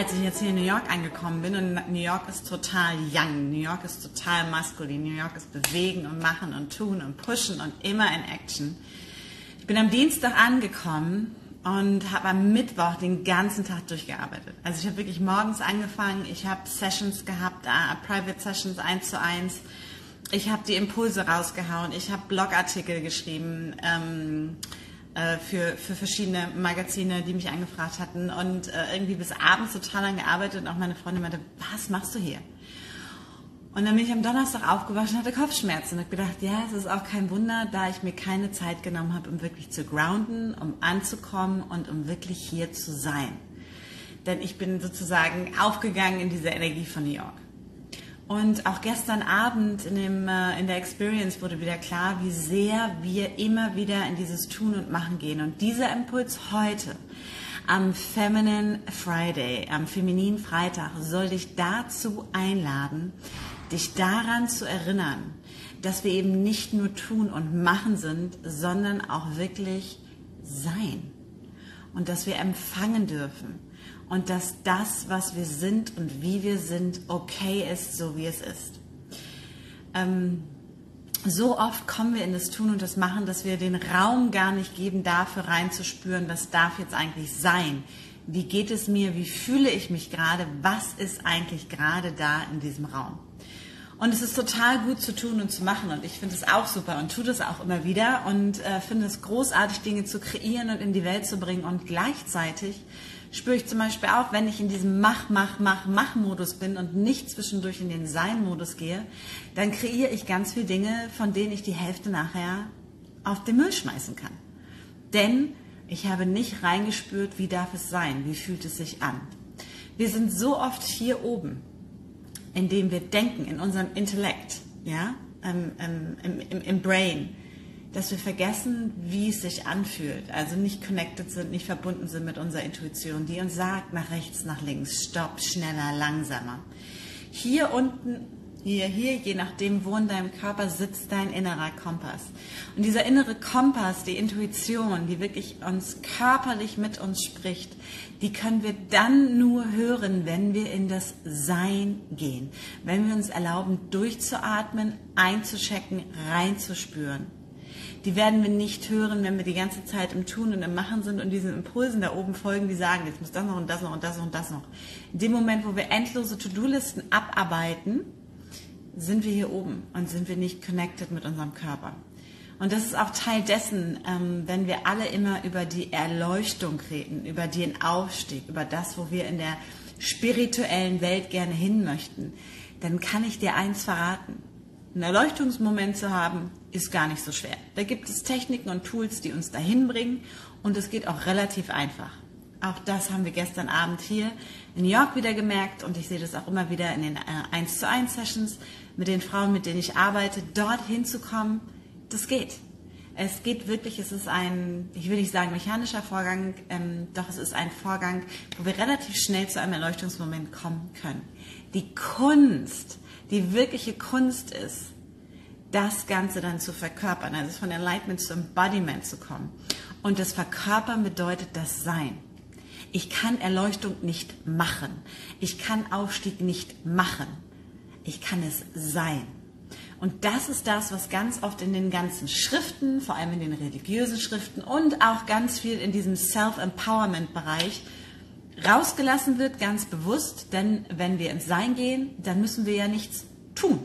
Als ich jetzt hier in New York angekommen bin, und New York ist total young, New York ist total maskulin, New York ist bewegen und machen und tun und pushen und immer in Action. Ich bin am Dienstag angekommen und habe am Mittwoch den ganzen Tag durchgearbeitet. Also ich habe wirklich morgens angefangen, ich habe Sessions gehabt, uh, Private Sessions eins zu eins. Ich habe die Impulse rausgehauen, ich habe Blogartikel geschrieben. Ähm, äh, für, für verschiedene Magazine, die mich angefragt hatten und äh, irgendwie bis abends total lang gearbeitet und auch meine Freundin meinte, was machst du hier? Und dann bin ich am Donnerstag aufgewacht und hatte Kopfschmerzen und habe gedacht, ja, es ist auch kein Wunder, da ich mir keine Zeit genommen habe, um wirklich zu grounden, um anzukommen und um wirklich hier zu sein. Denn ich bin sozusagen aufgegangen in diese Energie von New York. Und auch gestern Abend in, dem, äh, in der Experience wurde wieder klar, wie sehr wir immer wieder in dieses Tun und Machen gehen. Und dieser Impuls heute am Feminine Friday, am Femininen Freitag, soll dich dazu einladen, dich daran zu erinnern, dass wir eben nicht nur tun und machen sind, sondern auch wirklich sein. Und dass wir empfangen dürfen und dass das, was wir sind und wie wir sind, okay ist, so wie es ist. Ähm, so oft kommen wir in das Tun und das Machen, dass wir den Raum gar nicht geben, dafür reinzuspüren, was darf jetzt eigentlich sein. Wie geht es mir? Wie fühle ich mich gerade? Was ist eigentlich gerade da in diesem Raum? Und es ist total gut zu tun und zu machen. Und ich finde es auch super und tue das auch immer wieder und äh, finde es großartig, Dinge zu kreieren und in die Welt zu bringen. Und gleichzeitig spüre ich zum Beispiel auch, wenn ich in diesem Mach, Mach, Mach, Mach-Modus bin und nicht zwischendurch in den Sein-Modus gehe, dann kreiere ich ganz viele Dinge, von denen ich die Hälfte nachher auf den Müll schmeißen kann. Denn ich habe nicht reingespürt, wie darf es sein, wie fühlt es sich an. Wir sind so oft hier oben, indem wir denken, in unserem Intellekt, ja, im, im, im, im Brain dass wir vergessen, wie es sich anfühlt. Also nicht connected sind, nicht verbunden sind mit unserer Intuition, die uns sagt, nach rechts, nach links, stopp, schneller, langsamer. Hier unten, hier, hier, je nachdem, wo in deinem Körper sitzt dein innerer Kompass. Und dieser innere Kompass, die Intuition, die wirklich uns körperlich mit uns spricht, die können wir dann nur hören, wenn wir in das Sein gehen. Wenn wir uns erlauben, durchzuatmen, einzuchecken, reinzuspüren die werden wir nicht hören, wenn wir die ganze Zeit im Tun und im Machen sind und diesen Impulsen da oben folgen, die sagen, jetzt muss das noch und das noch und das noch und das noch. In dem Moment, wo wir endlose To-Do-Listen abarbeiten, sind wir hier oben und sind wir nicht connected mit unserem Körper. Und das ist auch Teil dessen, ähm, wenn wir alle immer über die Erleuchtung reden, über den Aufstieg, über das, wo wir in der spirituellen Welt gerne hin möchten, dann kann ich dir eins verraten einen Erleuchtungsmoment zu haben, ist gar nicht so schwer. Da gibt es Techniken und Tools, die uns dahin bringen und es geht auch relativ einfach. Auch das haben wir gestern Abend hier in New York wieder gemerkt und ich sehe das auch immer wieder in den äh, 1 zu 1 Sessions mit den Frauen, mit denen ich arbeite, dort hinzukommen, das geht. Es geht wirklich, es ist ein, ich will nicht sagen mechanischer Vorgang, ähm, doch es ist ein Vorgang, wo wir relativ schnell zu einem Erleuchtungsmoment kommen können. Die Kunst die wirkliche Kunst ist, das Ganze dann zu verkörpern, also von Enlightenment zu Embodiment zu kommen. Und das Verkörpern bedeutet das Sein. Ich kann Erleuchtung nicht machen. Ich kann Aufstieg nicht machen. Ich kann es sein. Und das ist das, was ganz oft in den ganzen Schriften, vor allem in den religiösen Schriften und auch ganz viel in diesem Self-Empowerment-Bereich rausgelassen wird, ganz bewusst, denn wenn wir ins Sein gehen, dann müssen wir ja nichts tun,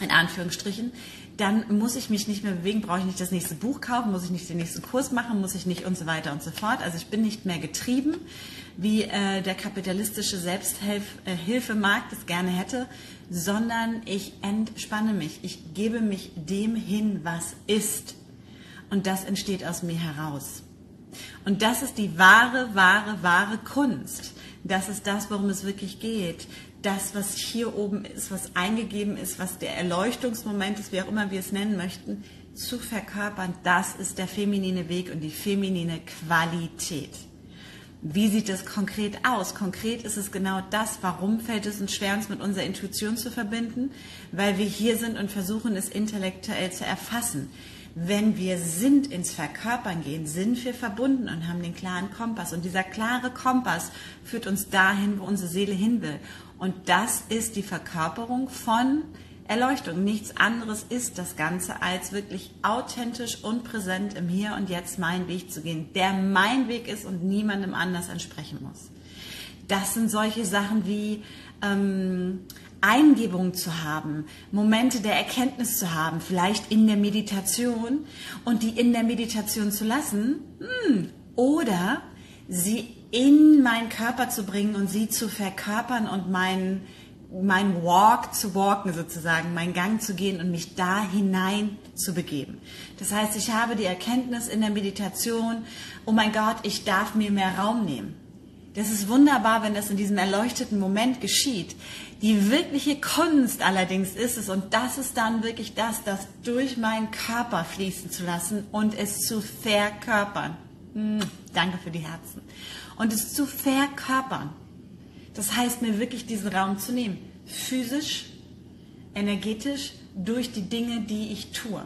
in Anführungsstrichen. Dann muss ich mich nicht mehr bewegen, brauche ich nicht das nächste Buch kaufen, muss ich nicht den nächsten Kurs machen, muss ich nicht und so weiter und so fort. Also ich bin nicht mehr getrieben, wie äh, der kapitalistische Selbsthilfemarkt es gerne hätte, sondern ich entspanne mich. Ich gebe mich dem hin, was ist. Und das entsteht aus mir heraus. Und das ist die wahre, wahre, wahre Kunst. Das ist das, worum es wirklich geht. das, was hier oben ist, was eingegeben ist, was der Erleuchtungsmoment ist, wie auch immer wir es nennen möchten, zu verkörpern, das ist der feminine Weg und die feminine Qualität. Wie sieht es konkret aus? Konkret ist es genau das, warum fällt es uns schwer, uns mit unserer Intuition zu verbinden? Weil wir hier sind und versuchen, es intellektuell zu erfassen. Wenn wir sind ins Verkörpern gehen, sind wir verbunden und haben den klaren Kompass. Und dieser klare Kompass führt uns dahin, wo unsere Seele hin will. Und das ist die Verkörperung von Erleuchtung. Nichts anderes ist das Ganze, als wirklich authentisch und präsent im Hier und Jetzt meinen Weg zu gehen, der mein Weg ist und niemandem anders entsprechen muss. Das sind solche Sachen wie ähm, Eingebungen zu haben, Momente der Erkenntnis zu haben, vielleicht in der Meditation und die in der Meditation zu lassen hm, oder sie in meinen Körper zu bringen und sie zu verkörpern und meinen mein Walk zu walken sozusagen, mein Gang zu gehen und mich da hinein zu begeben. Das heißt, ich habe die Erkenntnis in der Meditation, oh mein Gott, ich darf mir mehr Raum nehmen. Das ist wunderbar, wenn das in diesem erleuchteten Moment geschieht. Die wirkliche Kunst allerdings ist es, und das ist dann wirklich das, das durch meinen Körper fließen zu lassen und es zu verkörpern. Hm, danke für die Herzen. Und es zu verkörpern. Das heißt, mir wirklich diesen Raum zu nehmen. Physisch, energetisch, durch die Dinge, die ich tue.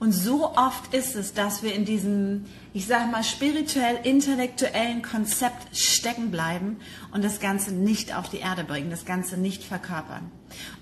Und so oft ist es, dass wir in diesem, ich sage mal, spirituell-intellektuellen Konzept stecken bleiben und das Ganze nicht auf die Erde bringen, das Ganze nicht verkörpern.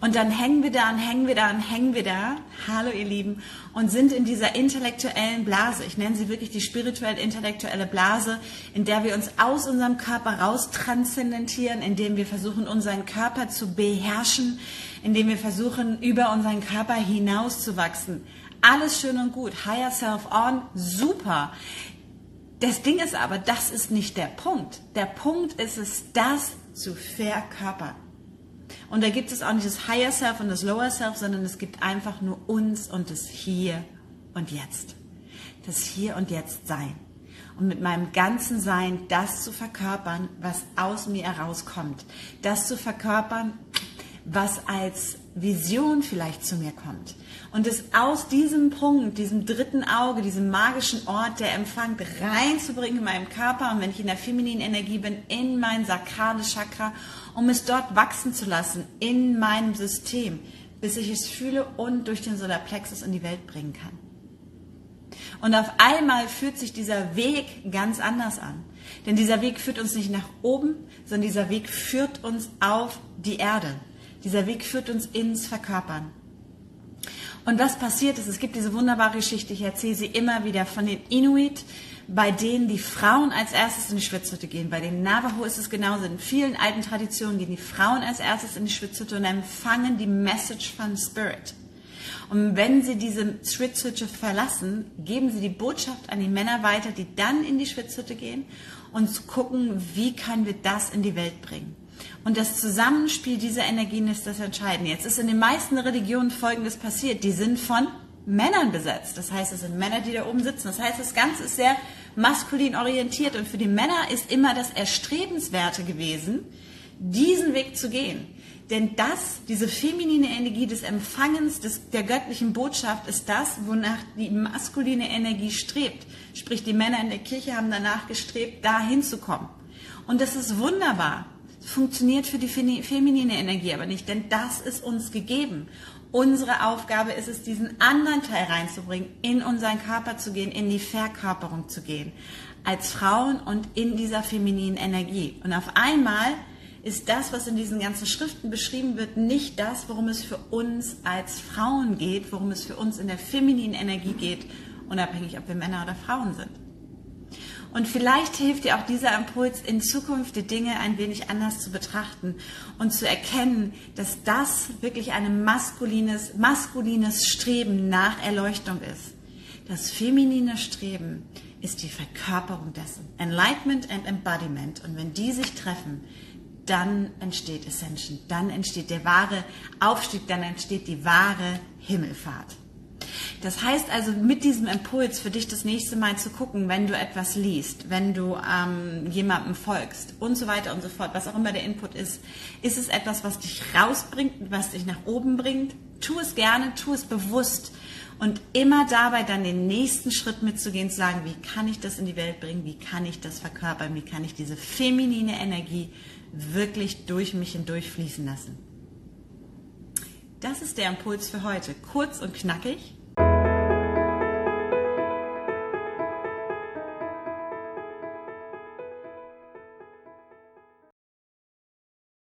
Und dann hängen wir da und hängen wir da und hängen wir da, hallo ihr Lieben, und sind in dieser intellektuellen Blase. Ich nenne sie wirklich die spirituell-intellektuelle Blase, in der wir uns aus unserem Körper raus transzendentieren, indem wir versuchen, unseren Körper zu beherrschen, indem wir versuchen, über unseren Körper hinauszuwachsen alles schön und gut. Higher Self On, super. Das Ding ist aber, das ist nicht der Punkt. Der Punkt ist es, das zu verkörpern. Und da gibt es auch nicht das Higher Self und das Lower Self, sondern es gibt einfach nur uns und das Hier und Jetzt. Das Hier und Jetzt Sein. Und mit meinem ganzen Sein das zu verkörpern, was aus mir herauskommt. Das zu verkörpern, was als Vision vielleicht zu mir kommt. Und es aus diesem Punkt, diesem dritten Auge, diesem magischen Ort, der empfangt, reinzubringen in meinem Körper und wenn ich in der femininen Energie bin, in mein sakrales Chakra, um es dort wachsen zu lassen, in meinem System, bis ich es fühle und durch den Solarplexus in die Welt bringen kann. Und auf einmal fühlt sich dieser Weg ganz anders an. Denn dieser Weg führt uns nicht nach oben, sondern dieser Weg führt uns auf die Erde. Dieser Weg führt uns ins Verkörpern. Und was passiert ist, es gibt diese wunderbare Geschichte, ich erzähle sie immer wieder von den Inuit, bei denen die Frauen als erstes in die Schwitzhütte gehen. Bei den Navajo ist es genauso. In vielen alten Traditionen gehen die Frauen als erstes in die Schwitzhütte und empfangen die Message von Spirit. Und wenn sie diese Schwitzhütte verlassen, geben sie die Botschaft an die Männer weiter, die dann in die Schwitzhütte gehen und gucken, wie können wir das in die Welt bringen. Und das Zusammenspiel dieser Energien ist das Entscheidende. Jetzt ist in den meisten Religionen Folgendes passiert. Die sind von Männern besetzt. Das heißt, es sind Männer, die da oben sitzen. Das heißt, das Ganze ist sehr maskulin orientiert. Und für die Männer ist immer das Erstrebenswerte gewesen, diesen Weg zu gehen. Denn das, diese feminine Energie des Empfangens des, der göttlichen Botschaft, ist das, wonach die maskuline Energie strebt. Sprich, die Männer in der Kirche haben danach gestrebt, da hinzukommen. Und das ist wunderbar funktioniert für die feminine Energie aber nicht, denn das ist uns gegeben. Unsere Aufgabe ist es, diesen anderen Teil reinzubringen, in unseren Körper zu gehen, in die Verkörperung zu gehen, als Frauen und in dieser femininen Energie. Und auf einmal ist das, was in diesen ganzen Schriften beschrieben wird, nicht das, worum es für uns als Frauen geht, worum es für uns in der femininen Energie geht, unabhängig, ob wir Männer oder Frauen sind. Und vielleicht hilft dir auch dieser Impuls, in Zukunft die Dinge ein wenig anders zu betrachten und zu erkennen, dass das wirklich ein maskulines, maskulines Streben nach Erleuchtung ist. Das feminine Streben ist die Verkörperung dessen. Enlightenment and Embodiment. Und wenn die sich treffen, dann entsteht Ascension, dann entsteht der wahre Aufstieg, dann entsteht die wahre Himmelfahrt. Das heißt also, mit diesem Impuls für dich das nächste Mal zu gucken, wenn du etwas liest, wenn du ähm, jemandem folgst und so weiter und so fort, was auch immer der Input ist, ist es etwas, was dich rausbringt, was dich nach oben bringt? Tu es gerne, tu es bewusst und immer dabei dann den nächsten Schritt mitzugehen, zu sagen, wie kann ich das in die Welt bringen, wie kann ich das verkörpern, wie kann ich diese feminine Energie wirklich durch mich hindurch fließen lassen. Das ist der Impuls für heute. Kurz und knackig.